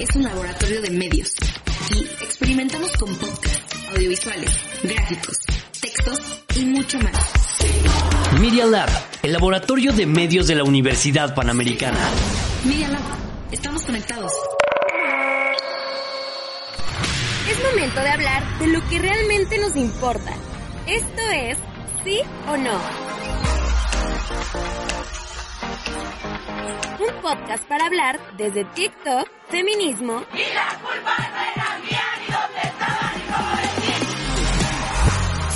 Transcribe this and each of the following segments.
es un laboratorio de medios. Aquí experimentamos con podcasts, audiovisuales, gráficos, textos y mucho más. Media Lab, el laboratorio de medios de la Universidad Panamericana. Media Lab, estamos conectados. Es momento de hablar de lo que realmente nos importa. Esto es ¿Sí o no? Un podcast para hablar desde TikTok, feminismo y la culpa no era mía ni dónde estaba ni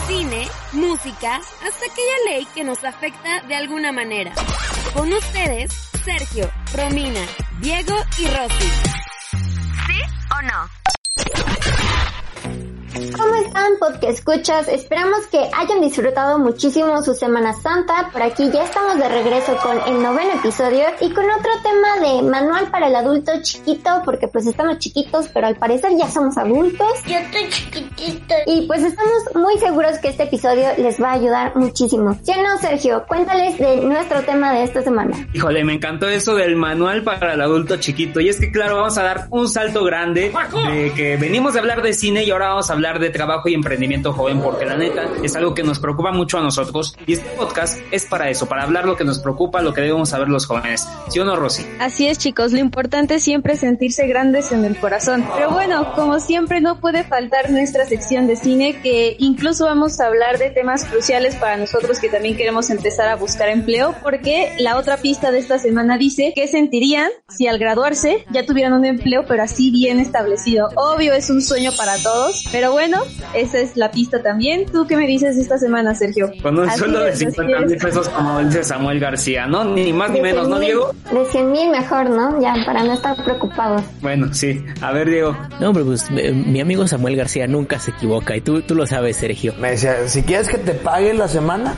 cine, música, hasta aquella ley que nos afecta de alguna manera. Con ustedes, Sergio, Romina, Diego y Rosy. ¿Sí o no? ¿Cómo están, podcast escuchas? Esperamos que hayan disfrutado muchísimo su Semana Santa. Por aquí ya estamos de regreso con el noveno episodio y con otro tema de manual para el adulto chiquito, porque pues estamos chiquitos, pero al parecer ya somos adultos. Yo estoy chiquitito. Y pues estamos muy seguros que este episodio les va a ayudar muchísimo. ¿Sí o no, Sergio? Cuéntales de nuestro tema de esta semana. Híjole, me encantó eso del manual para el adulto chiquito. Y es que claro, vamos a dar un salto grande de que venimos de hablar de cine y ahora vamos a hablar de trabajo y emprendimiento joven porque la neta es algo que nos preocupa mucho a nosotros y este podcast es para eso, para hablar lo que nos preocupa, lo que debemos saber los jóvenes. ¿Sí o no, Rosy? Así es, chicos, lo importante es siempre sentirse grandes en el corazón. Pero bueno, como siempre no puede faltar nuestra sección de cine que incluso vamos a hablar de temas cruciales para nosotros que también queremos empezar a buscar empleo porque la otra pista de esta semana dice qué sentirían si al graduarse ya tuvieran un empleo pero así bien establecido. Obvio es un sueño para todos, pero bueno, esa es la pista también. ¿Tú qué me dices esta semana, Sergio? Con un sueldo de 50 mil pesos, como dice Samuel García, ¿no? Ni más ni menos, ¿no, Diego? De 100 mil mejor, ¿no? Ya, para no estar preocupados. Bueno, sí. A ver, Diego. No, pero pues mi amigo Samuel García nunca se equivoca y tú, tú lo sabes, Sergio. Me decía, si quieres que te pague la semana,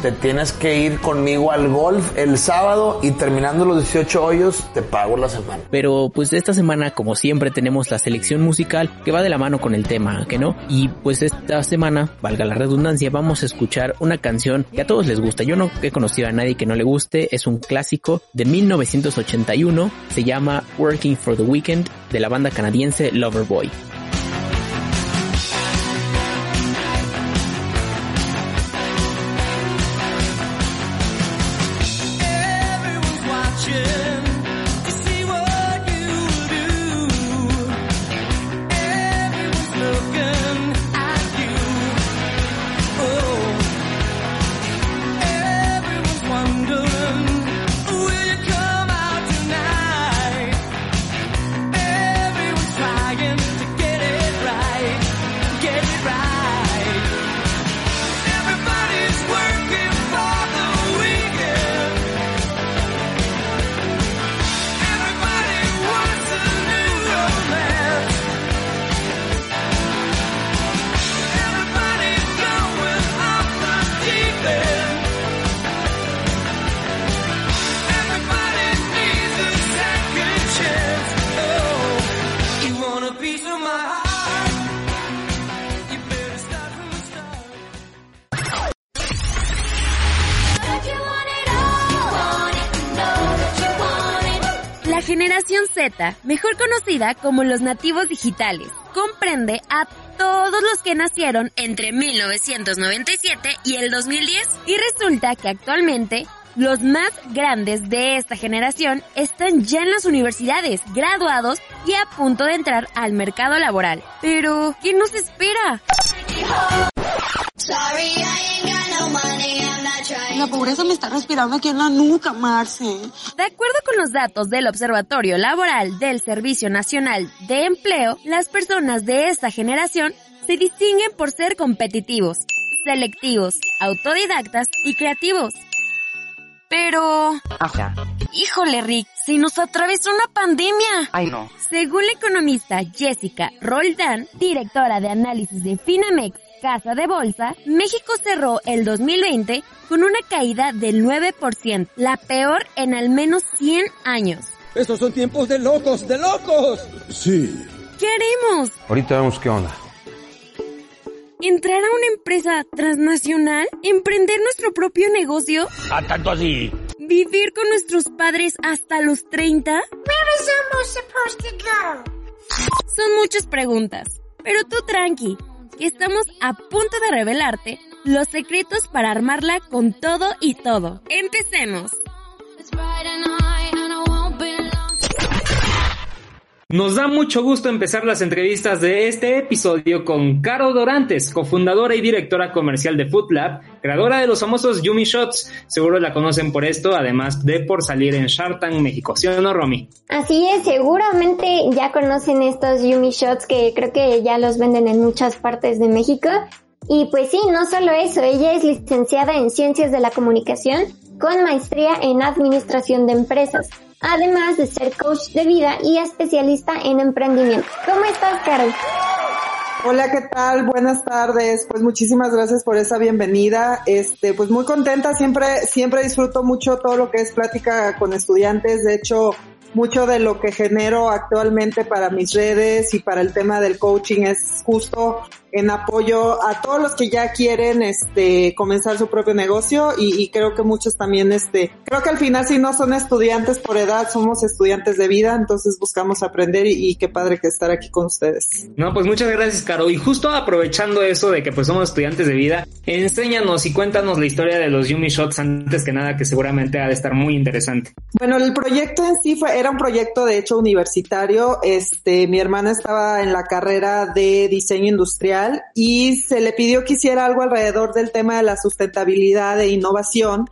te tienes que ir conmigo al golf el sábado y terminando los 18 hoyos te pago la semana. Pero pues esta semana como siempre tenemos la selección musical que va de la mano con el tema, ¿que no? Y pues esta semana, valga la redundancia, vamos a escuchar una canción que a todos les gusta. Yo no he conocido a nadie que no le guste, es un clásico de 1981, se llama Working for the Weekend de la banda canadiense Loverboy. Mejor conocida como los nativos digitales, comprende a todos los que nacieron entre 1997 y el 2010 y resulta que actualmente los más grandes de esta generación están ya en las universidades, graduados y a punto de entrar al mercado laboral. Pero, ¿qué nos espera? La pobreza me está respirando aquí en la nuca, Marce. De acuerdo con los datos del Observatorio Laboral del Servicio Nacional de Empleo, las personas de esta generación se distinguen por ser competitivos, selectivos, autodidactas y creativos. Pero... Ajá. Híjole, Rick, se nos atravesó una pandemia. Ay, no. Según la economista Jessica Roldán, directora de análisis de Finamex, Casa de Bolsa, México cerró el 2020 con una caída del 9%, la peor en al menos 100 años. Estos son tiempos de locos, de locos. Sí. ¿Qué haremos? Ahorita vemos qué onda. ¿Entrar a una empresa transnacional? ¿Emprender nuestro propio negocio? ¿A tanto así? ¿Vivir con nuestros padres hasta los 30? Pero Son muchas preguntas, pero tú tranqui, que estamos a punto de revelarte los secretos para armarla con todo y todo. Empecemos. Nos da mucho gusto empezar las entrevistas de este episodio con Caro Dorantes, cofundadora y directora comercial de Food Lab, creadora de los famosos Yumi Shots. Seguro la conocen por esto, además de por salir en Shark Tank México. ¿Sí o no, Romy? Así es, seguramente ya conocen estos Yumi Shots que creo que ya los venden en muchas partes de México. Y pues sí, no solo eso, ella es licenciada en Ciencias de la Comunicación con maestría en Administración de Empresas además de ser coach de vida y especialista en emprendimiento. ¿Cómo estás, Carol? Hola, ¿qué tal? Buenas tardes. Pues muchísimas gracias por esa bienvenida. Este, pues muy contenta. Siempre, siempre disfruto mucho todo lo que es plática con estudiantes. De hecho, mucho de lo que genero actualmente para mis redes y para el tema del coaching es justo en apoyo a todos los que ya quieren este comenzar su propio negocio y, creo que muchos también este creo que al final si no son estudiantes por edad somos estudiantes de vida entonces buscamos aprender y, qué padre que estar aquí con ustedes. No pues muchas gracias Caro. Y justo aprovechando eso de que pues somos estudiantes de vida enséñanos y cuéntanos la historia de los Yumi Shots antes que nada que seguramente ha de estar muy interesante. Bueno el proyecto en sí fue era un proyecto de hecho universitario. Este mi hermana estaba en la carrera de diseño industrial y se le pidió que hiciera algo alrededor del tema de la sustentabilidad e innovación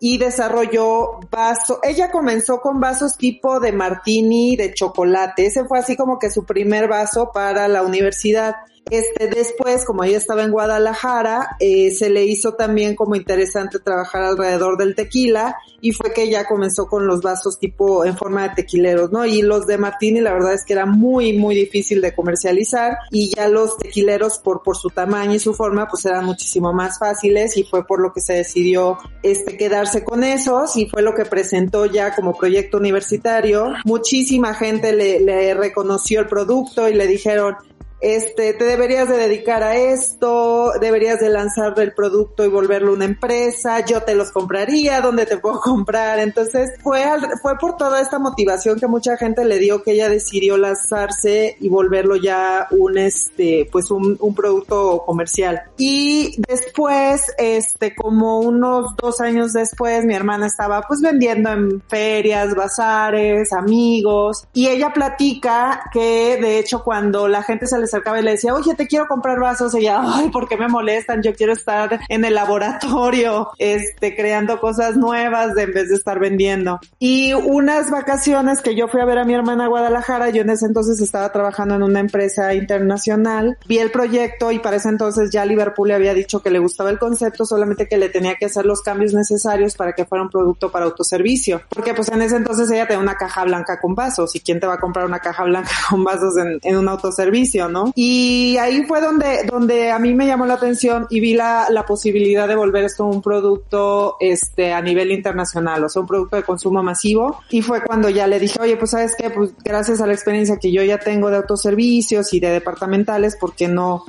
y desarrolló vaso. Ella comenzó con vasos tipo de martini de chocolate. Ese fue así como que su primer vaso para la universidad. Este, después, como ella estaba en Guadalajara, eh, se le hizo también como interesante trabajar alrededor del tequila y fue que ella comenzó con los vasos tipo en forma de tequileros, ¿no? Y los de Martini la verdad es que era muy, muy difícil de comercializar y ya los tequileros por, por su tamaño y su forma pues eran muchísimo más fáciles y fue por lo que se decidió este quedarse con esos y fue lo que presentó ya como proyecto universitario. Muchísima gente le, le reconoció el producto y le dijeron, este, te deberías de dedicar a esto, deberías de lanzar el producto y volverlo una empresa, yo te los compraría, ¿dónde te puedo comprar? Entonces fue, fue por toda esta motivación que mucha gente le dio que ella decidió lanzarse y volverlo ya un, este, pues un, un producto comercial. Y después, este, como unos dos años después, mi hermana estaba pues vendiendo en ferias, bazares, amigos, y ella platica que de hecho cuando la gente se les acercaba y le decía, oye, te quiero comprar vasos. Y ella, ay, ¿por qué me molestan? Yo quiero estar en el laboratorio, este, creando cosas nuevas en vez de estar vendiendo. Y unas vacaciones que yo fui a ver a mi hermana a Guadalajara, yo en ese entonces estaba trabajando en una empresa internacional, vi el proyecto y para ese entonces ya Liverpool le había dicho que le gustaba el concepto, solamente que le tenía que hacer los cambios necesarios para que fuera un producto para autoservicio. Porque pues en ese entonces ella tenía una caja blanca con vasos y quién te va a comprar una caja blanca con vasos en, en un autoservicio, ¿no? Y ahí fue donde, donde a mí me llamó la atención y vi la, la posibilidad de volver esto un producto, este, a nivel internacional, o sea, un producto de consumo masivo. Y fue cuando ya le dije, oye, pues sabes qué, pues gracias a la experiencia que yo ya tengo de autoservicios y de departamentales, ¿por qué no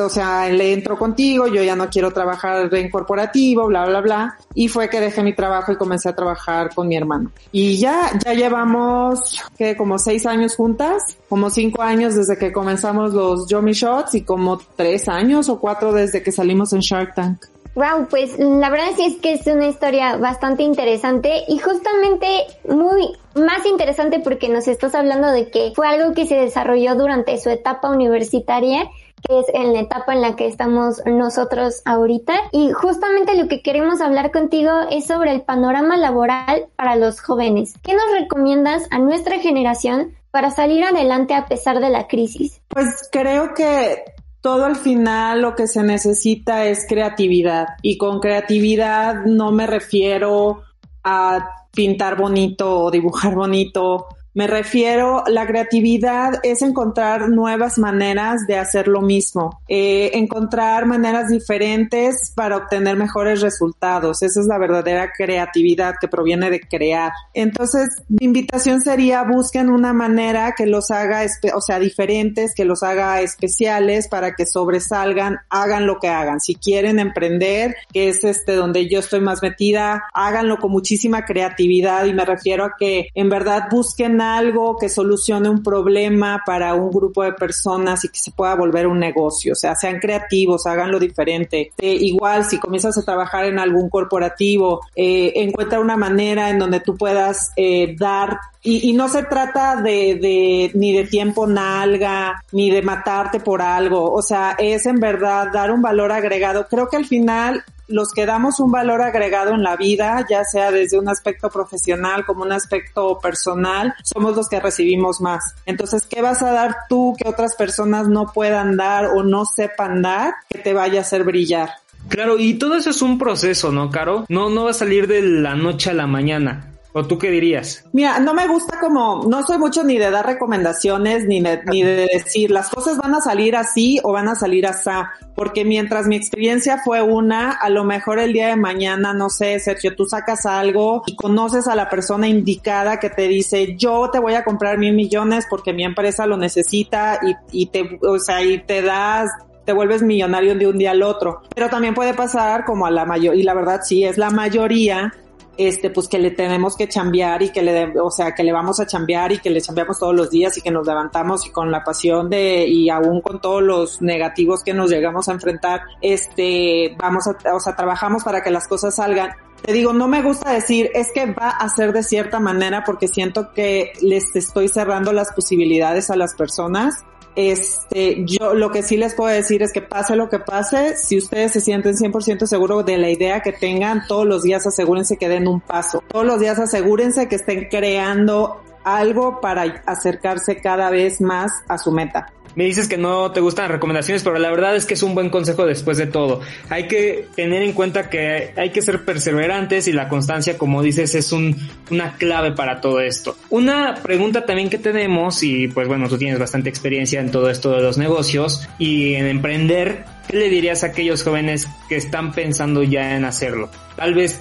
o sea, le entro contigo, yo ya no quiero trabajar en corporativo, bla, bla, bla. Y fue que dejé mi trabajo y comencé a trabajar con mi hermano. Y ya, ya llevamos, que como seis años juntas, como cinco años desde que comenzamos los Yomi Shots y como tres años o cuatro desde que salimos en Shark Tank. Wow, pues la verdad sí es que es una historia bastante interesante y justamente muy más interesante porque nos estás hablando de que fue algo que se desarrolló durante su etapa universitaria que es en la etapa en la que estamos nosotros ahorita. Y justamente lo que queremos hablar contigo es sobre el panorama laboral para los jóvenes. ¿Qué nos recomiendas a nuestra generación para salir adelante a pesar de la crisis? Pues creo que todo al final lo que se necesita es creatividad y con creatividad no me refiero a pintar bonito o dibujar bonito me refiero, la creatividad es encontrar nuevas maneras de hacer lo mismo, eh, encontrar maneras diferentes para obtener mejores resultados. Esa es la verdadera creatividad que proviene de crear. Entonces, mi invitación sería busquen una manera que los haga, o sea, diferentes, que los haga especiales para que sobresalgan, hagan lo que hagan. Si quieren emprender, que es este donde yo estoy más metida, háganlo con muchísima creatividad y me refiero a que en verdad busquen algo que solucione un problema para un grupo de personas y que se pueda volver un negocio. O sea, sean creativos, háganlo diferente. Eh, igual, si comienzas a trabajar en algún corporativo, eh, encuentra una manera en donde tú puedas eh, dar y, y, no se trata de, de, ni de tiempo nalga, ni de matarte por algo. O sea, es en verdad dar un valor agregado. Creo que al final los que damos un valor agregado en la vida, ya sea desde un aspecto profesional como un aspecto personal, somos los que recibimos más. Entonces, ¿qué vas a dar tú que otras personas no puedan dar o no sepan dar que te vaya a hacer brillar? Claro, y todo eso es un proceso, ¿no, Caro? No, no va a salir de la noche a la mañana. ¿O tú qué dirías? Mira, no me gusta como, no soy mucho ni de dar recomendaciones, ni de, ni de decir las cosas van a salir así o van a salir así, porque mientras mi experiencia fue una, a lo mejor el día de mañana, no sé, Sergio, tú sacas algo y conoces a la persona indicada que te dice, yo te voy a comprar mil millones porque mi empresa lo necesita y, y te, o sea, y te das te vuelves millonario de un día al otro. Pero también puede pasar como a la mayor, y la verdad sí, es la mayoría este, pues que le tenemos que chambear y que le, o sea, que le vamos a chambear y que le chambeamos todos los días y que nos levantamos y con la pasión de, y aún con todos los negativos que nos llegamos a enfrentar, este, vamos a, o sea, trabajamos para que las cosas salgan. Te digo, no me gusta decir, es que va a ser de cierta manera porque siento que les estoy cerrando las posibilidades a las personas este, yo lo que sí les puedo decir es que pase lo que pase, si ustedes se sienten 100% seguros de la idea que tengan, todos los días asegúrense que den un paso. Todos los días asegúrense que estén creando algo para acercarse cada vez más a su meta. Me dices que no te gustan las recomendaciones, pero la verdad es que es un buen consejo después de todo. Hay que tener en cuenta que hay que ser perseverantes y la constancia, como dices, es un, una clave para todo esto. Una pregunta también que tenemos, y pues bueno, tú tienes bastante experiencia en todo esto de los negocios y en emprender, ¿qué le dirías a aquellos jóvenes que están pensando ya en hacerlo? Tal vez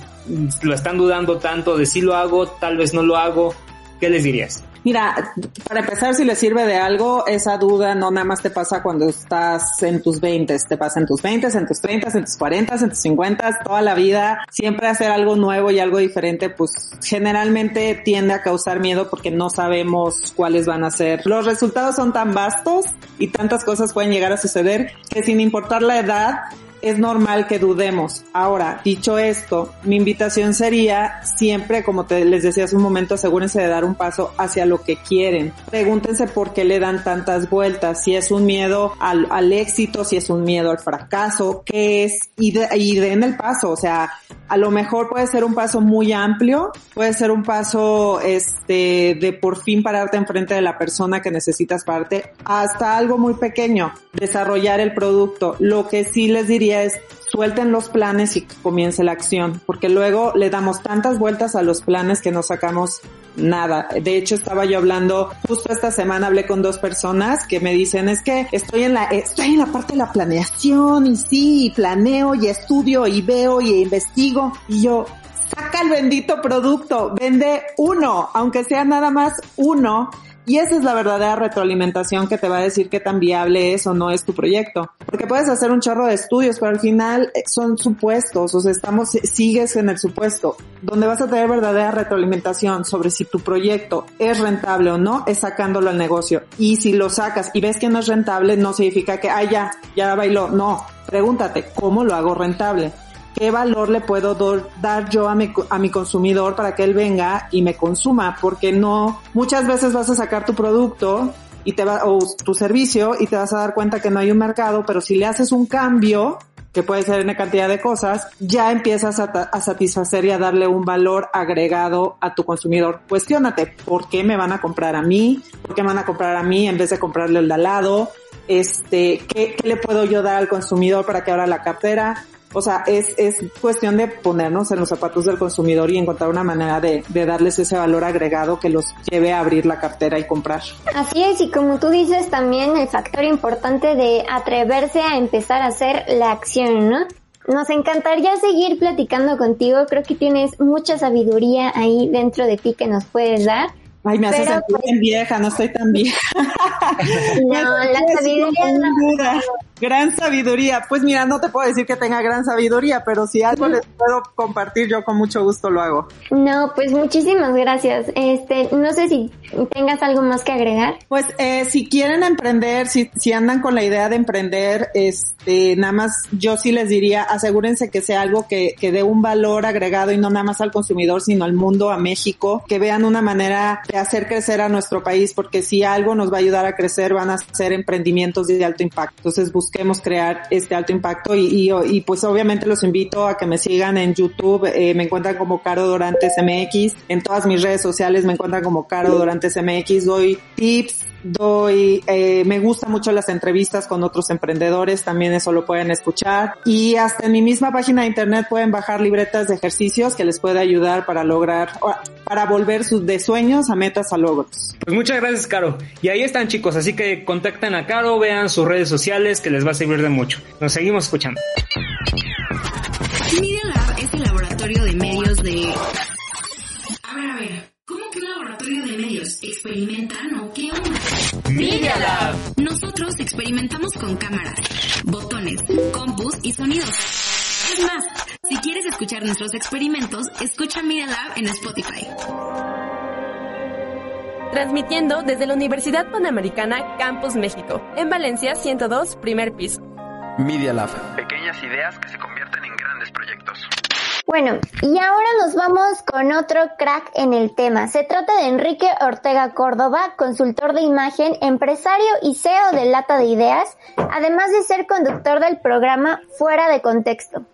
lo están dudando tanto de si lo hago, tal vez no lo hago. ¿Qué les dirías? Mira, para empezar, si le sirve de algo, esa duda no nada más te pasa cuando estás en tus 20, te pasa en tus 20, en tus 30, en tus 40, en tus 50, toda la vida. Siempre hacer algo nuevo y algo diferente, pues generalmente tiende a causar miedo porque no sabemos cuáles van a ser. Los resultados son tan vastos y tantas cosas pueden llegar a suceder que sin importar la edad, es normal que dudemos. Ahora, dicho esto, mi invitación sería siempre, como te, les decía hace un momento, asegúrense de dar un paso hacia lo que quieren. Pregúntense por qué le dan tantas vueltas, si es un miedo al, al éxito, si es un miedo al fracaso, qué es, y, y den el paso, o sea, a lo mejor puede ser un paso muy amplio, puede ser un paso este de por fin pararte enfrente de la persona que necesitas pararte, hasta algo muy pequeño, desarrollar el producto. Lo que sí les diría es suelten los planes y comience la acción, porque luego le damos tantas vueltas a los planes que no sacamos nada. De hecho, estaba yo hablando, justo esta semana hablé con dos personas que me dicen, es que estoy en la, estoy en la parte de la planeación y sí, planeo y estudio y veo y investigo y yo, saca el bendito producto, vende uno, aunque sea nada más uno y esa es la verdadera retroalimentación que te va a decir qué tan viable es o no es tu proyecto. Porque puedes hacer un chorro de estudios, pero al final eh, son supuestos, o sea, estamos, sigues en el supuesto. Donde vas a tener verdadera retroalimentación sobre si tu proyecto es rentable o no, es sacándolo al negocio. Y si lo sacas y ves que no es rentable, no significa que, ah, ya, ya bailó. No, pregúntate, ¿cómo lo hago rentable? Qué valor le puedo dar yo a mi, a mi consumidor para que él venga y me consuma, porque no, muchas veces vas a sacar tu producto y te va, o tu servicio y te vas a dar cuenta que no hay un mercado, pero si le haces un cambio, que puede ser una cantidad de cosas, ya empiezas a, satisfacer y a darle un valor agregado a tu consumidor. Cuestiónate, ¿por qué me van a comprar a mí? ¿Por qué me van a comprar a mí en vez de comprarle el de al lado? Este, ¿qué, ¿qué, le puedo yo dar al consumidor para que abra la cartera? O sea, es, es cuestión de ponernos en los zapatos del consumidor y encontrar una manera de, de, darles ese valor agregado que los lleve a abrir la cartera y comprar. Así es, y como tú dices, también el factor importante de atreverse a empezar a hacer la acción, ¿no? Nos encantaría seguir platicando contigo, creo que tienes mucha sabiduría ahí dentro de ti que nos puedes dar. Ay, me hace sentir pues, vieja, no estoy tan vieja. no, la sabiduría no, Gran sabiduría. Pues mira, no te puedo decir que tenga gran sabiduría, pero si algo les puedo compartir, yo con mucho gusto lo hago. No, pues muchísimas gracias. Este, no sé si tengas algo más que agregar. Pues eh, si quieren emprender, si, si andan con la idea de emprender, este, nada más yo sí les diría, asegúrense que sea algo que, que dé un valor agregado y no nada más al consumidor, sino al mundo, a México, que vean una manera de hacer crecer a nuestro país, porque si algo nos va a ayudar a crecer, van a ser emprendimientos de alto impacto. Entonces busquemos crear este alto impacto y, y, y pues obviamente los invito a que me sigan en YouTube, eh, me encuentran como Caro Dorantes MX, en todas mis redes sociales me encuentran como Caro Dorantes MX, doy tips, doy, eh, me gustan mucho las entrevistas con otros emprendedores, también eso lo pueden escuchar. Y hasta en mi misma página de internet pueden bajar libretas de ejercicios que les puede ayudar para lograr, para volver sus de sueños a metas a logros. Pues muchas gracias, Caro. Y ahí están, chicos, así que contacten a Caro, vean sus redes sociales que les va a servir de mucho. Nos seguimos escuchando. Media Lab es el laboratorio de medios de... A ver, a ver. ¿Cómo que un laboratorio de medios? ¿Experimentan o qué onda? Media Lab. Nosotros experimentamos con cámaras, botones, compus y sonidos. Es más, si quieres escuchar nuestros experimentos, escucha Media Lab en Spotify. Transmitiendo desde la Universidad Panamericana Campus México, en Valencia 102, primer piso. Media Lab. Pequeñas ideas que se convierten en grandes proyectos. Bueno, y ahora nos vamos con otro crack en el tema. Se trata de Enrique Ortega Córdoba, consultor de imagen, empresario y CEO de Lata de Ideas, además de ser conductor del programa Fuera de Contexto.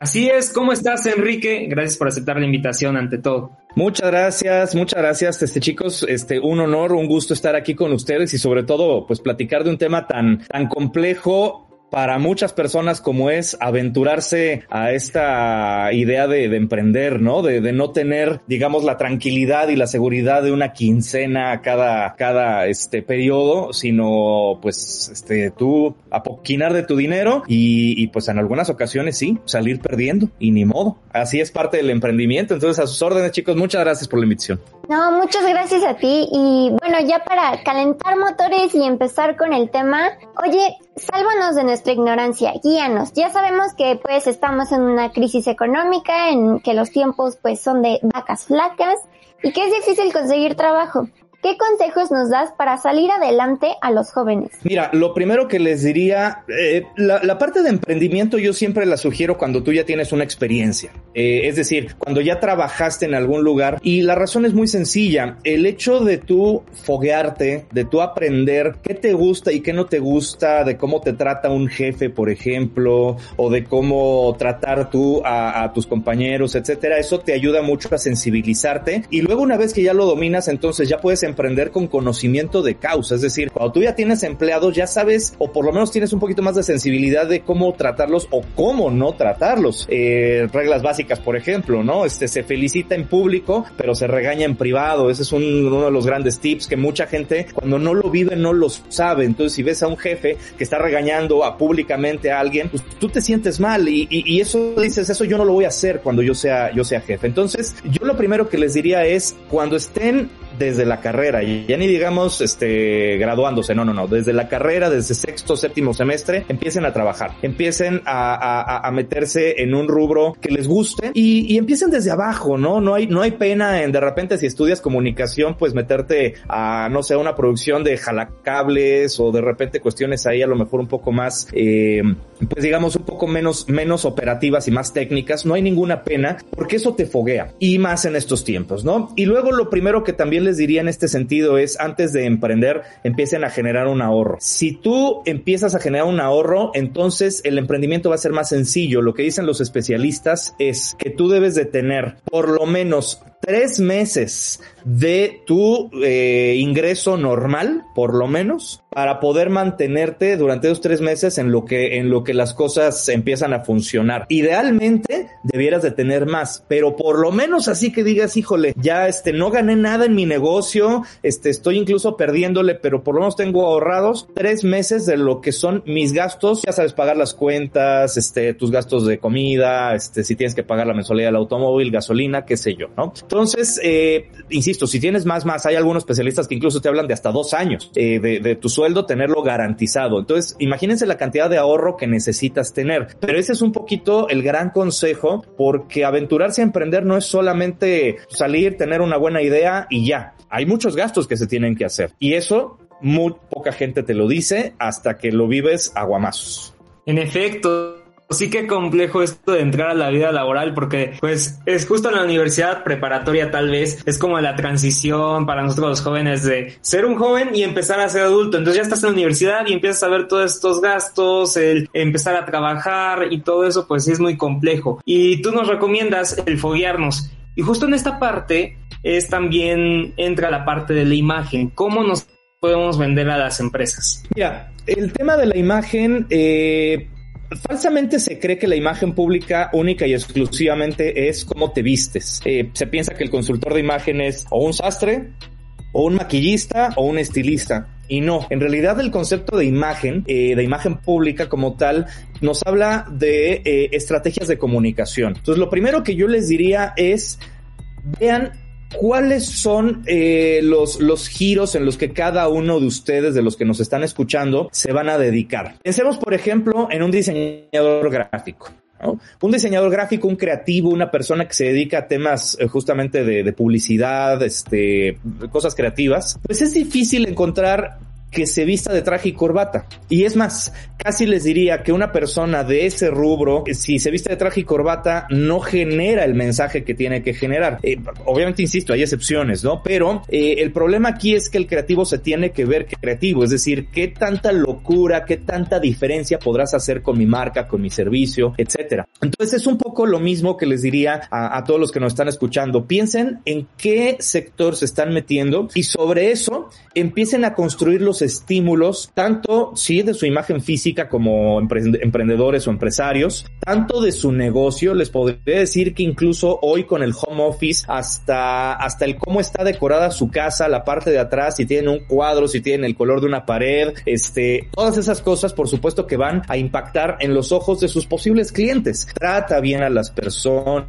Así es, ¿cómo estás Enrique? Gracias por aceptar la invitación ante todo. Muchas gracias, muchas gracias, este chicos, este un honor, un gusto estar aquí con ustedes y sobre todo pues platicar de un tema tan tan complejo para muchas personas como es aventurarse a esta idea de, de emprender, ¿no? De, de, no tener, digamos, la tranquilidad y la seguridad de una quincena cada, cada este periodo, sino pues este tú apoquinar de tu dinero y, y pues en algunas ocasiones sí, salir perdiendo y ni modo. Así es parte del emprendimiento. Entonces a sus órdenes chicos, muchas gracias por la invitación. No, muchas gracias a ti y bueno, ya para calentar motores y empezar con el tema, oye, sálvanos de nuestra ignorancia, guíanos. Ya sabemos que pues estamos en una crisis económica, en que los tiempos pues son de vacas flacas y que es difícil conseguir trabajo. ¿Qué consejos nos das para salir adelante a los jóvenes? Mira, lo primero que les diría, eh, la, la, parte de emprendimiento yo siempre la sugiero cuando tú ya tienes una experiencia. Eh, es decir, cuando ya trabajaste en algún lugar. Y la razón es muy sencilla. El hecho de tú foguearte, de tú aprender qué te gusta y qué no te gusta, de cómo te trata un jefe, por ejemplo, o de cómo tratar tú a, a tus compañeros, etcétera, eso te ayuda mucho a sensibilizarte. Y luego una vez que ya lo dominas, entonces ya puedes emprender con conocimiento de causa. Es decir, cuando tú ya tienes empleados, ya sabes, o por lo menos tienes un poquito más de sensibilidad de cómo tratarlos o cómo no tratarlos. Eh, reglas básicas, por ejemplo, ¿no? Este se felicita en público, pero se regaña en privado. Ese es un, uno de los grandes tips que mucha gente cuando no lo vive no lo sabe. Entonces, si ves a un jefe que está regañando a públicamente a alguien, pues tú te sientes mal y, y, y eso dices, eso yo no lo voy a hacer cuando yo sea, yo sea jefe. Entonces, yo lo primero que les diría es cuando estén desde la carrera, y ya ni digamos este graduándose, no, no, no, desde la carrera, desde sexto, séptimo semestre, empiecen a trabajar, empiecen a, a, a meterse en un rubro que les guste y, y, empiecen desde abajo, ¿no? No hay, no hay pena en de repente si estudias comunicación, pues meterte a, no sé, una producción de jalacables o de repente cuestiones ahí a lo mejor un poco más, eh, pues digamos un poco menos, menos operativas y más técnicas, no hay ninguna pena porque eso te foguea y más en estos tiempos, ¿no? Y luego lo primero que también les diría en este sentido es antes de emprender, empiecen a generar un ahorro. Si tú empiezas a generar un ahorro, entonces el emprendimiento va a ser más sencillo. Lo que dicen los especialistas es que tú debes de tener por lo menos tres meses de tu eh, ingreso normal, por lo menos, para poder mantenerte durante esos tres meses en lo que en lo que las cosas empiezan a funcionar. Idealmente debieras de tener más, pero por lo menos así que digas, híjole, ya este no gané nada en mi negocio, este estoy incluso perdiéndole, pero por lo menos tengo ahorrados tres meses de lo que son mis gastos, ya sabes pagar las cuentas, este tus gastos de comida, este si tienes que pagar la mensualidad del automóvil, gasolina, qué sé yo, ¿no? Entonces, eh, insisto, si tienes más, más, hay algunos especialistas que incluso te hablan de hasta dos años eh, de, de, tu sueldo tenerlo garantizado. Entonces, imagínense la cantidad de ahorro que necesitas tener. Pero ese es un poquito el gran consejo porque aventurarse a emprender no es solamente salir, tener una buena idea y ya. Hay muchos gastos que se tienen que hacer. Y eso muy poca gente te lo dice hasta que lo vives aguamazos. En efecto, sí que complejo esto de entrar a la vida laboral porque pues es justo en la universidad preparatoria tal vez es como la transición para nosotros los jóvenes de ser un joven y empezar a ser adulto. Entonces ya estás en la universidad y empiezas a ver todos estos gastos el empezar a trabajar y todo eso pues es muy complejo. Y tú nos recomiendas el foguearnos. Y justo en esta parte es también entra la parte de la imagen. Cómo nos podemos vender a las empresas mira el tema de la imagen eh Falsamente se cree que la imagen pública única y exclusivamente es cómo te vistes. Eh, se piensa que el consultor de imagen es o un sastre, o un maquillista, o un estilista. Y no, en realidad el concepto de imagen, eh, de imagen pública como tal, nos habla de eh, estrategias de comunicación. Entonces, lo primero que yo les diría es, vean ¿Cuáles son eh, los, los giros en los que cada uno de ustedes, de los que nos están escuchando, se van a dedicar? Pensemos, por ejemplo, en un diseñador gráfico. ¿no? Un diseñador gráfico, un creativo, una persona que se dedica a temas eh, justamente de, de publicidad, este, cosas creativas, pues es difícil encontrar que se vista de traje y corbata. Y es más, casi les diría que una persona de ese rubro, si se viste de traje y corbata, no genera el mensaje que tiene que generar. Eh, obviamente, insisto, hay excepciones, ¿no? Pero eh, el problema aquí es que el creativo se tiene que ver creativo, es decir, qué tanta locura, qué tanta diferencia podrás hacer con mi marca, con mi servicio, etcétera. Entonces es un poco lo mismo que les diría a, a todos los que nos están escuchando. Piensen en qué sector se están metiendo y sobre eso empiecen a construir los estímulos, tanto sí de su imagen física como emprendedores o empresarios, tanto de su negocio, les podría decir que incluso hoy con el home office, hasta, hasta el cómo está decorada su casa, la parte de atrás, si tienen un cuadro, si tienen el color de una pared, este, todas esas cosas, por supuesto que van a impactar en los ojos de sus posibles clientes. Trata bien a las personas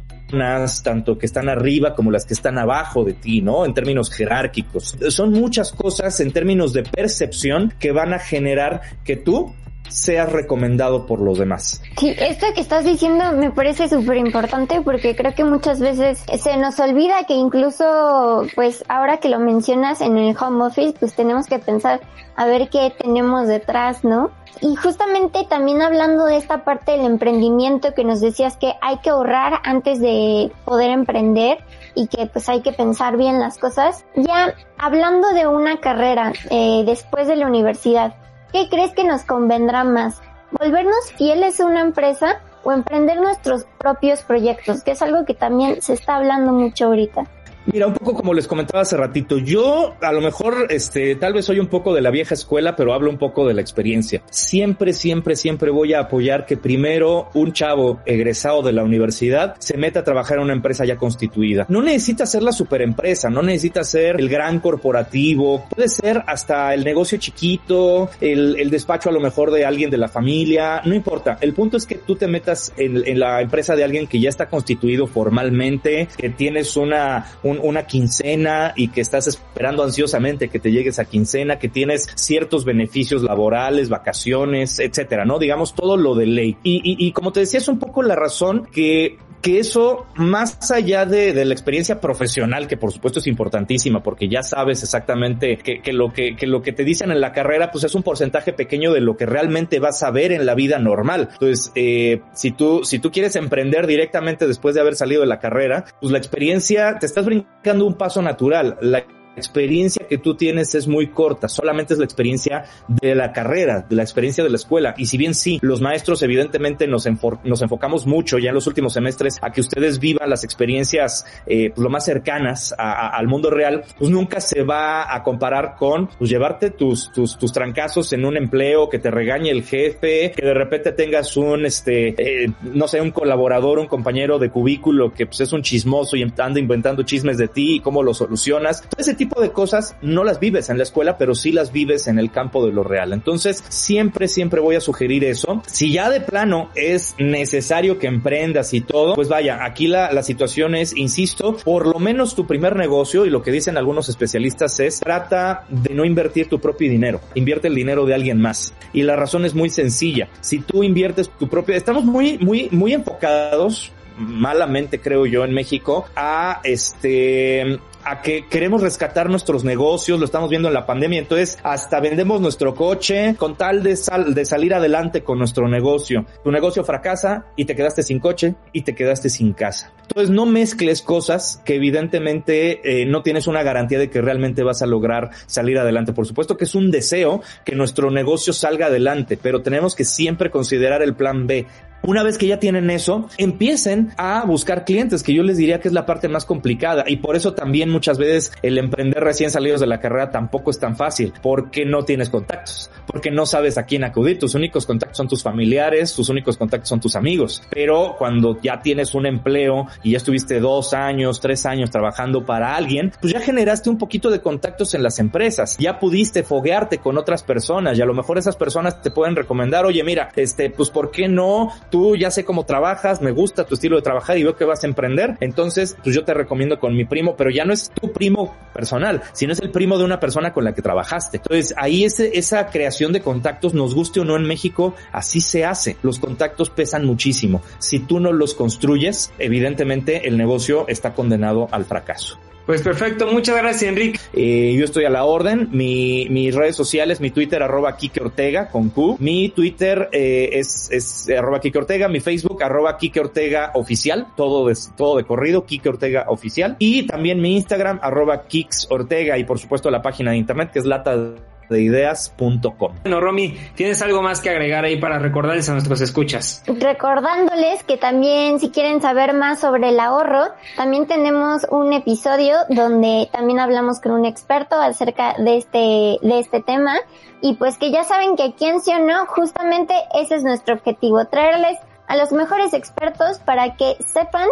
tanto que están arriba como las que están abajo de ti, ¿no? En términos jerárquicos. Son muchas cosas en términos de percepción que van a generar que tú seas recomendado por los demás. Sí, esto que estás diciendo me parece súper importante porque creo que muchas veces se nos olvida que incluso, pues ahora que lo mencionas en el home office, pues tenemos que pensar a ver qué tenemos detrás, ¿no? Y justamente también hablando de esta parte del emprendimiento que nos decías que hay que ahorrar antes de poder emprender y que pues hay que pensar bien las cosas. Ya hablando de una carrera eh, después de la universidad, ¿qué crees que nos convendrá más? ¿Volvernos fieles a una empresa o emprender nuestros propios proyectos? Que es algo que también se está hablando mucho ahorita. Mira, un poco como les comentaba hace ratito, yo a lo mejor, este, tal vez soy un poco de la vieja escuela, pero hablo un poco de la experiencia. Siempre, siempre, siempre voy a apoyar que primero un chavo egresado de la universidad se meta a trabajar en una empresa ya constituida. No necesita ser la superempresa, no necesita ser el gran corporativo, puede ser hasta el negocio chiquito, el, el despacho a lo mejor de alguien de la familia, no importa. El punto es que tú te metas en, en la empresa de alguien que ya está constituido formalmente, que tienes una, un, una quincena y que estás esperando ansiosamente que te llegue esa quincena, que tienes ciertos beneficios laborales, vacaciones, etcétera, ¿no? Digamos todo lo de ley. Y, y, y como te decía, es un poco la razón que que eso, más allá de, de, la experiencia profesional, que por supuesto es importantísima, porque ya sabes exactamente que, que, lo que, que lo que te dicen en la carrera, pues es un porcentaje pequeño de lo que realmente vas a ver en la vida normal. Entonces, eh, si tú, si tú quieres emprender directamente después de haber salido de la carrera, pues la experiencia, te estás brincando un paso natural. La experiencia que tú tienes es muy corta, solamente es la experiencia de la carrera, de la experiencia de la escuela. Y si bien sí, los maestros evidentemente nos, nos enfocamos mucho ya en los últimos semestres a que ustedes vivan las experiencias eh, pues, lo más cercanas al mundo real, pues nunca se va a comparar con pues, llevarte tus, tus, tus trancazos en un empleo, que te regañe el jefe, que de repente tengas un, este, eh, no sé, un colaborador, un compañero de cubículo que pues es un chismoso y anda inventando chismes de ti y cómo lo solucionas. Tipo de cosas no las vives en la escuela, pero sí las vives en el campo de lo real. Entonces, siempre, siempre voy a sugerir eso. Si ya de plano es necesario que emprendas y todo, pues vaya, aquí la, la situación es, insisto, por lo menos tu primer negocio y lo que dicen algunos especialistas es trata de no invertir tu propio dinero, invierte el dinero de alguien más. Y la razón es muy sencilla. Si tú inviertes tu propio, estamos muy, muy, muy enfocados malamente creo yo en México a este a que queremos rescatar nuestros negocios, lo estamos viendo en la pandemia, entonces hasta vendemos nuestro coche con tal de, sal, de salir adelante con nuestro negocio. Tu negocio fracasa y te quedaste sin coche y te quedaste sin casa. Entonces no mezcles cosas que evidentemente eh, no tienes una garantía de que realmente vas a lograr salir adelante. Por supuesto que es un deseo que nuestro negocio salga adelante, pero tenemos que siempre considerar el plan B. Una vez que ya tienen eso, empiecen a buscar clientes, que yo les diría que es la parte más complicada. Y por eso también muchas veces el emprender recién salidos de la carrera tampoco es tan fácil, porque no tienes contactos, porque no sabes a quién acudir. Tus únicos contactos son tus familiares, tus únicos contactos son tus amigos. Pero cuando ya tienes un empleo y ya estuviste dos años, tres años trabajando para alguien, pues ya generaste un poquito de contactos en las empresas, ya pudiste foguearte con otras personas y a lo mejor esas personas te pueden recomendar, oye, mira, este, pues, ¿por qué no tú ya sé cómo trabajas, me gusta tu estilo de trabajar y veo que vas a emprender, entonces pues yo te recomiendo con mi primo, pero ya no es tu primo personal, sino es el primo de una persona con la que trabajaste. Entonces ahí ese, esa creación de contactos, nos guste o no en México, así se hace. Los contactos pesan muchísimo. Si tú no los construyes, evidentemente el negocio está condenado al fracaso. Pues perfecto, muchas gracias Enrique. Eh, yo estoy a la orden, mi, mis redes sociales, mi Twitter arroba Kike Ortega con Q, mi Twitter eh, es, es arroba Kike Ortega, mi Facebook arroba Kike Ortega oficial, todo de, todo de corrido, Kike Ortega oficial, y también mi Instagram arroba Kix Ortega. Y por supuesto la página de internet que es lata de ideas.com. Bueno, Romy, ¿tienes algo más que agregar ahí para recordarles a nuestros escuchas? Recordándoles que también si quieren saber más sobre el ahorro, también tenemos un episodio donde también hablamos con un experto acerca de este, de este tema y pues que ya saben que aquí en sí o no, justamente ese es nuestro objetivo, traerles a los mejores expertos para que sepan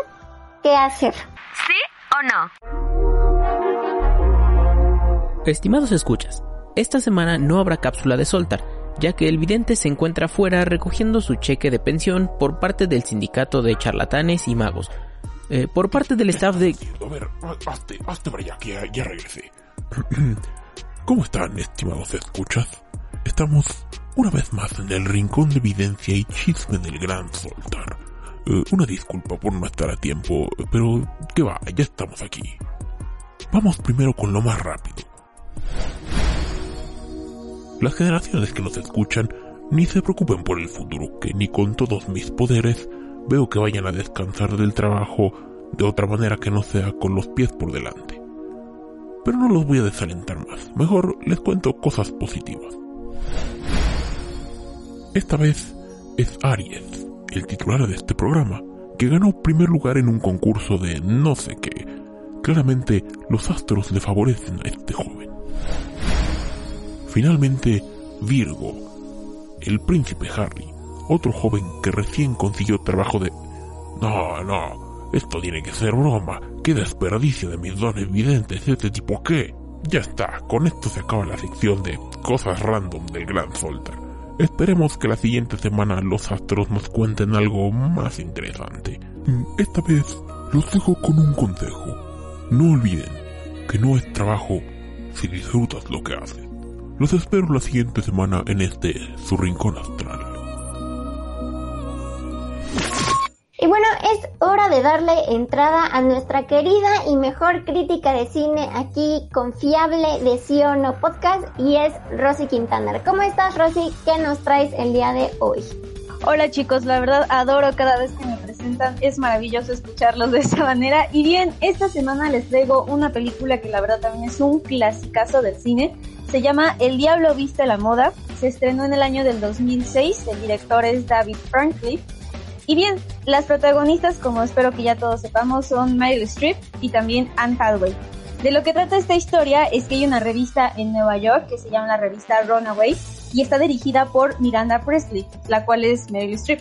qué hacer. ¿Sí o no? Estimados escuchas, esta semana no habrá cápsula de Soltar, ya que el vidente se encuentra fuera recogiendo su cheque de pensión por parte del sindicato de charlatanes y magos. Eh, por parte del staff de... A ver, hazte, para allá, que ya, ya. ¿Cómo están, estimados escuchas? Estamos una vez más en el rincón de evidencia y chisme del gran Soltar. Eh, una disculpa por no estar a tiempo, pero que va, ya estamos aquí. Vamos primero con lo más rápido. Las generaciones que nos escuchan ni se preocupen por el futuro, que ni con todos mis poderes veo que vayan a descansar del trabajo de otra manera que no sea con los pies por delante. Pero no los voy a desalentar más, mejor les cuento cosas positivas. Esta vez es Aries, el titular de este programa, que ganó primer lugar en un concurso de no sé qué. Claramente los astros le favorecen a este joven. Finalmente, Virgo, el príncipe Harry, otro joven que recién consiguió trabajo de... No, no, esto tiene que ser broma. Qué desperdicio de mis dones videntes, este tipo qué. Ya está, con esto se acaba la sección de cosas random del Gran Soltar. Esperemos que la siguiente semana los astros nos cuenten algo más interesante. Esta vez los dejo con un consejo. No olviden que no es trabajo si disfrutas lo que haces. Los espero la siguiente semana en este, su rincón astral. Y bueno, es hora de darle entrada a nuestra querida y mejor crítica de cine aquí, confiable de sí o no podcast, y es Rosy Quintana. ¿Cómo estás, Rosy? ¿Qué nos traes el día de hoy? Hola chicos, la verdad adoro cada vez que me presentan, es maravilloso escucharlos de esta manera. Y bien, esta semana les traigo una película que la verdad también es un clasicazo del cine. Se llama El Diablo Viste la Moda, se estrenó en el año del 2006, el director es David Franklin. Y bien, las protagonistas, como espero que ya todos sepamos, son Meryl Streep y también Anne Hathaway. De lo que trata esta historia es que hay una revista en Nueva York que se llama la revista Runaway y está dirigida por Miranda Presley, la cual es Meryl Streep.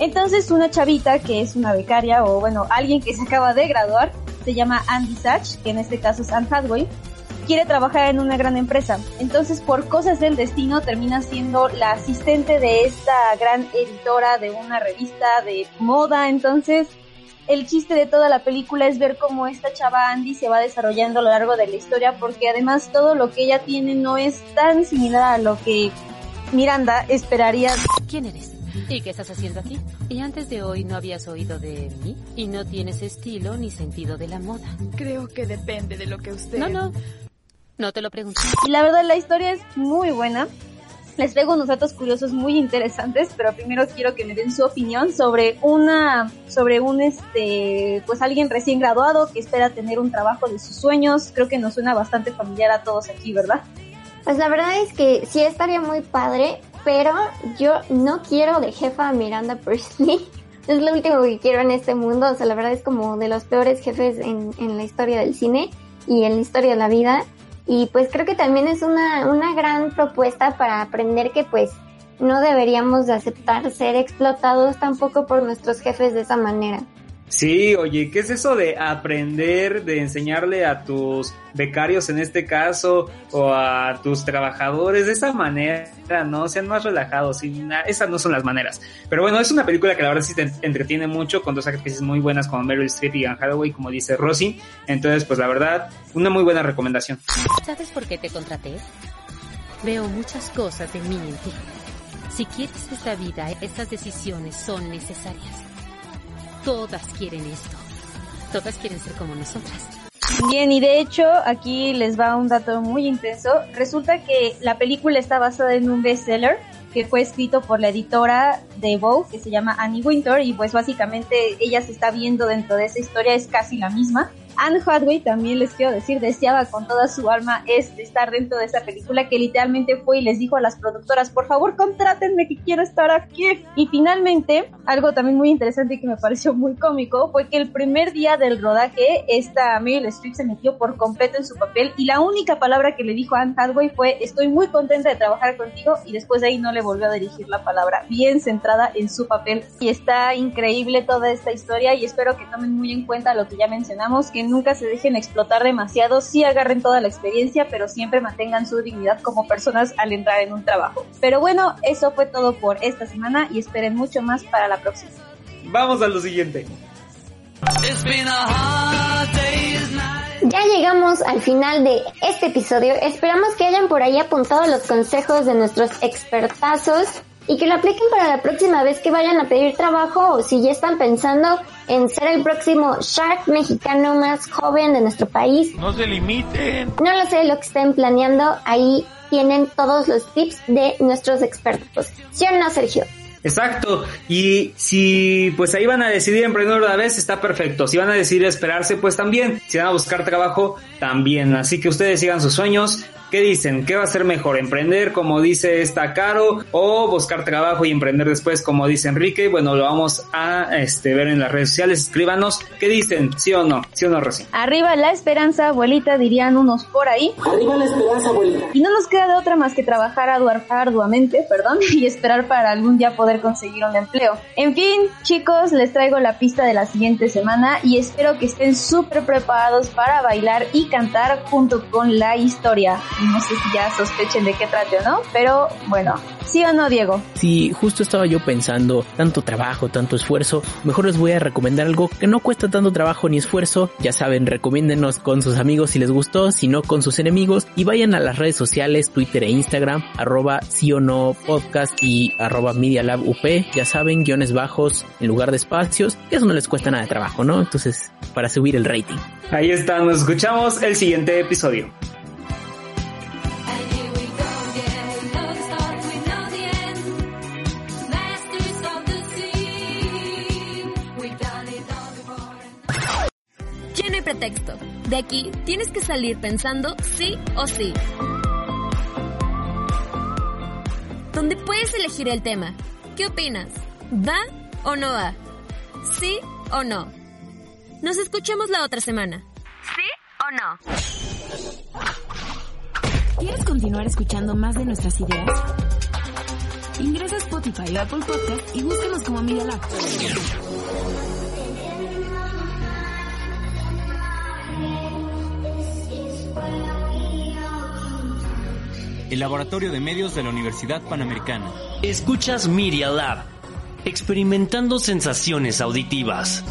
Entonces una chavita que es una becaria o bueno, alguien que se acaba de graduar, se llama Andy Satch, que en este caso es Anne Hathaway, quiere trabajar en una gran empresa. Entonces, por cosas del destino, termina siendo la asistente de esta gran editora de una revista de moda. Entonces, el chiste de toda la película es ver cómo esta chava Andy se va desarrollando a lo largo de la historia, porque además todo lo que ella tiene no es tan similar a lo que Miranda esperaría. ¿Quién eres? ¿Y qué estás haciendo aquí? ¿Y antes de hoy no habías oído de mí? Y no tienes estilo ni sentido de la moda. Creo que depende de lo que usted... No, no. No te lo pregunto. Y la verdad la historia es muy buena. Les traigo unos datos curiosos muy interesantes, pero primero quiero que me den su opinión sobre una, sobre un este, pues alguien recién graduado que espera tener un trabajo de sus sueños. Creo que nos suena bastante familiar a todos aquí, ¿verdad? Pues la verdad es que sí estaría muy padre, pero yo no quiero de jefa a Miranda Priestley. Es lo último que quiero en este mundo. O sea, la verdad es como de los peores jefes en, en la historia del cine y en la historia de la vida. Y pues creo que también es una, una gran propuesta para aprender que pues no deberíamos de aceptar ser explotados tampoco por nuestros jefes de esa manera. Sí, oye, ¿qué es eso de aprender, de enseñarle a tus becarios en este caso o a tus trabajadores de esa manera, ¿no? Sean más relajados y esas no son las maneras. Pero bueno, es una película que la verdad sí te entretiene mucho con dos actrices muy buenas como Meryl Streep y Anne Hathaway, como dice Rosy. Entonces, pues la verdad, una muy buena recomendación. ¿Sabes por qué te contraté? Veo muchas cosas de mí en ti. Si quieres esta vida, estas decisiones son necesarias. Todas quieren esto. Todas quieren ser como nosotras. Bien, y de hecho, aquí les va un dato muy intenso. Resulta que la película está basada en un bestseller que fue escrito por la editora de Vogue, que se llama Annie Winter, y pues básicamente ella se está viendo dentro de esa historia, es casi la misma. Anne Hathaway también les quiero decir, deseaba con toda su alma este, estar dentro de esa película que literalmente fue y les dijo a las productoras, por favor contrátenme que quiero estar aquí. Y finalmente, algo también muy interesante que me pareció muy cómico fue que el primer día del rodaje, esta Meryl Streep se metió por completo en su papel y la única palabra que le dijo a Anne Hathaway fue, estoy muy contenta de trabajar contigo y después de ahí no le volvió a dirigir la palabra, bien centrada en su papel. Y está increíble toda esta historia y espero que tomen muy en cuenta lo que ya mencionamos, que nunca se dejen explotar demasiado, sí agarren toda la experiencia, pero siempre mantengan su dignidad como personas al entrar en un trabajo. Pero bueno, eso fue todo por esta semana y esperen mucho más para la próxima. Vamos a lo siguiente. Ya llegamos al final de este episodio. Esperamos que hayan por ahí apuntado los consejos de nuestros expertazos y que lo apliquen para la próxima vez que vayan a pedir trabajo o si ya están pensando en ser el próximo Shark mexicano más joven de nuestro país. No se limiten. No lo sé lo que estén planeando, ahí tienen todos los tips de nuestros expertos. ¿Sí o no, Sergio? Exacto. Y si pues ahí van a decidir emprender una vez, está perfecto. Si van a decidir esperarse, pues también. Si van a buscar trabajo, también. Así que ustedes sigan sus sueños. ¿Qué dicen? ¿Qué va a ser mejor? ¿Emprender como dice esta Caro o buscar trabajo y emprender después como dice Enrique? Bueno, lo vamos a este, ver en las redes sociales. Escríbanos. ¿Qué dicen? ¿Sí o no? ¿Sí o no, Rosy? Arriba la esperanza, abuelita, dirían unos por ahí. Arriba la esperanza, abuelita. Y no nos queda de otra más que trabajar arduamente, perdón, y esperar para algún día poder conseguir un empleo. En fin, chicos, les traigo la pista de la siguiente semana y espero que estén súper preparados para bailar y cantar junto con la historia. No sé si ya sospechen de qué trate o no, pero bueno, ¿sí o no, Diego? Sí, justo estaba yo pensando, tanto trabajo, tanto esfuerzo, mejor les voy a recomendar algo que no cuesta tanto trabajo ni esfuerzo. Ya saben, recomiéndenos con sus amigos si les gustó, si no con sus enemigos y vayan a las redes sociales, Twitter e Instagram, arroba sí o no podcast y arroba Media Lab UP, ya saben, guiones bajos en lugar de espacios, que eso no les cuesta nada de trabajo, ¿no? Entonces, para subir el rating. Ahí está, nos escuchamos el siguiente episodio. De aquí tienes que salir pensando sí o sí. Donde puedes elegir el tema. ¿Qué opinas? ¿Va o no va? ¿Sí o no? Nos escuchamos la otra semana. ¿Sí o no? ¿Quieres continuar escuchando más de nuestras ideas? Ingresa a Spotify o Apple Podcast y búscanos como Media Lab. El laboratorio de medios de la Universidad Panamericana. Escuchas Media Lab, experimentando sensaciones auditivas.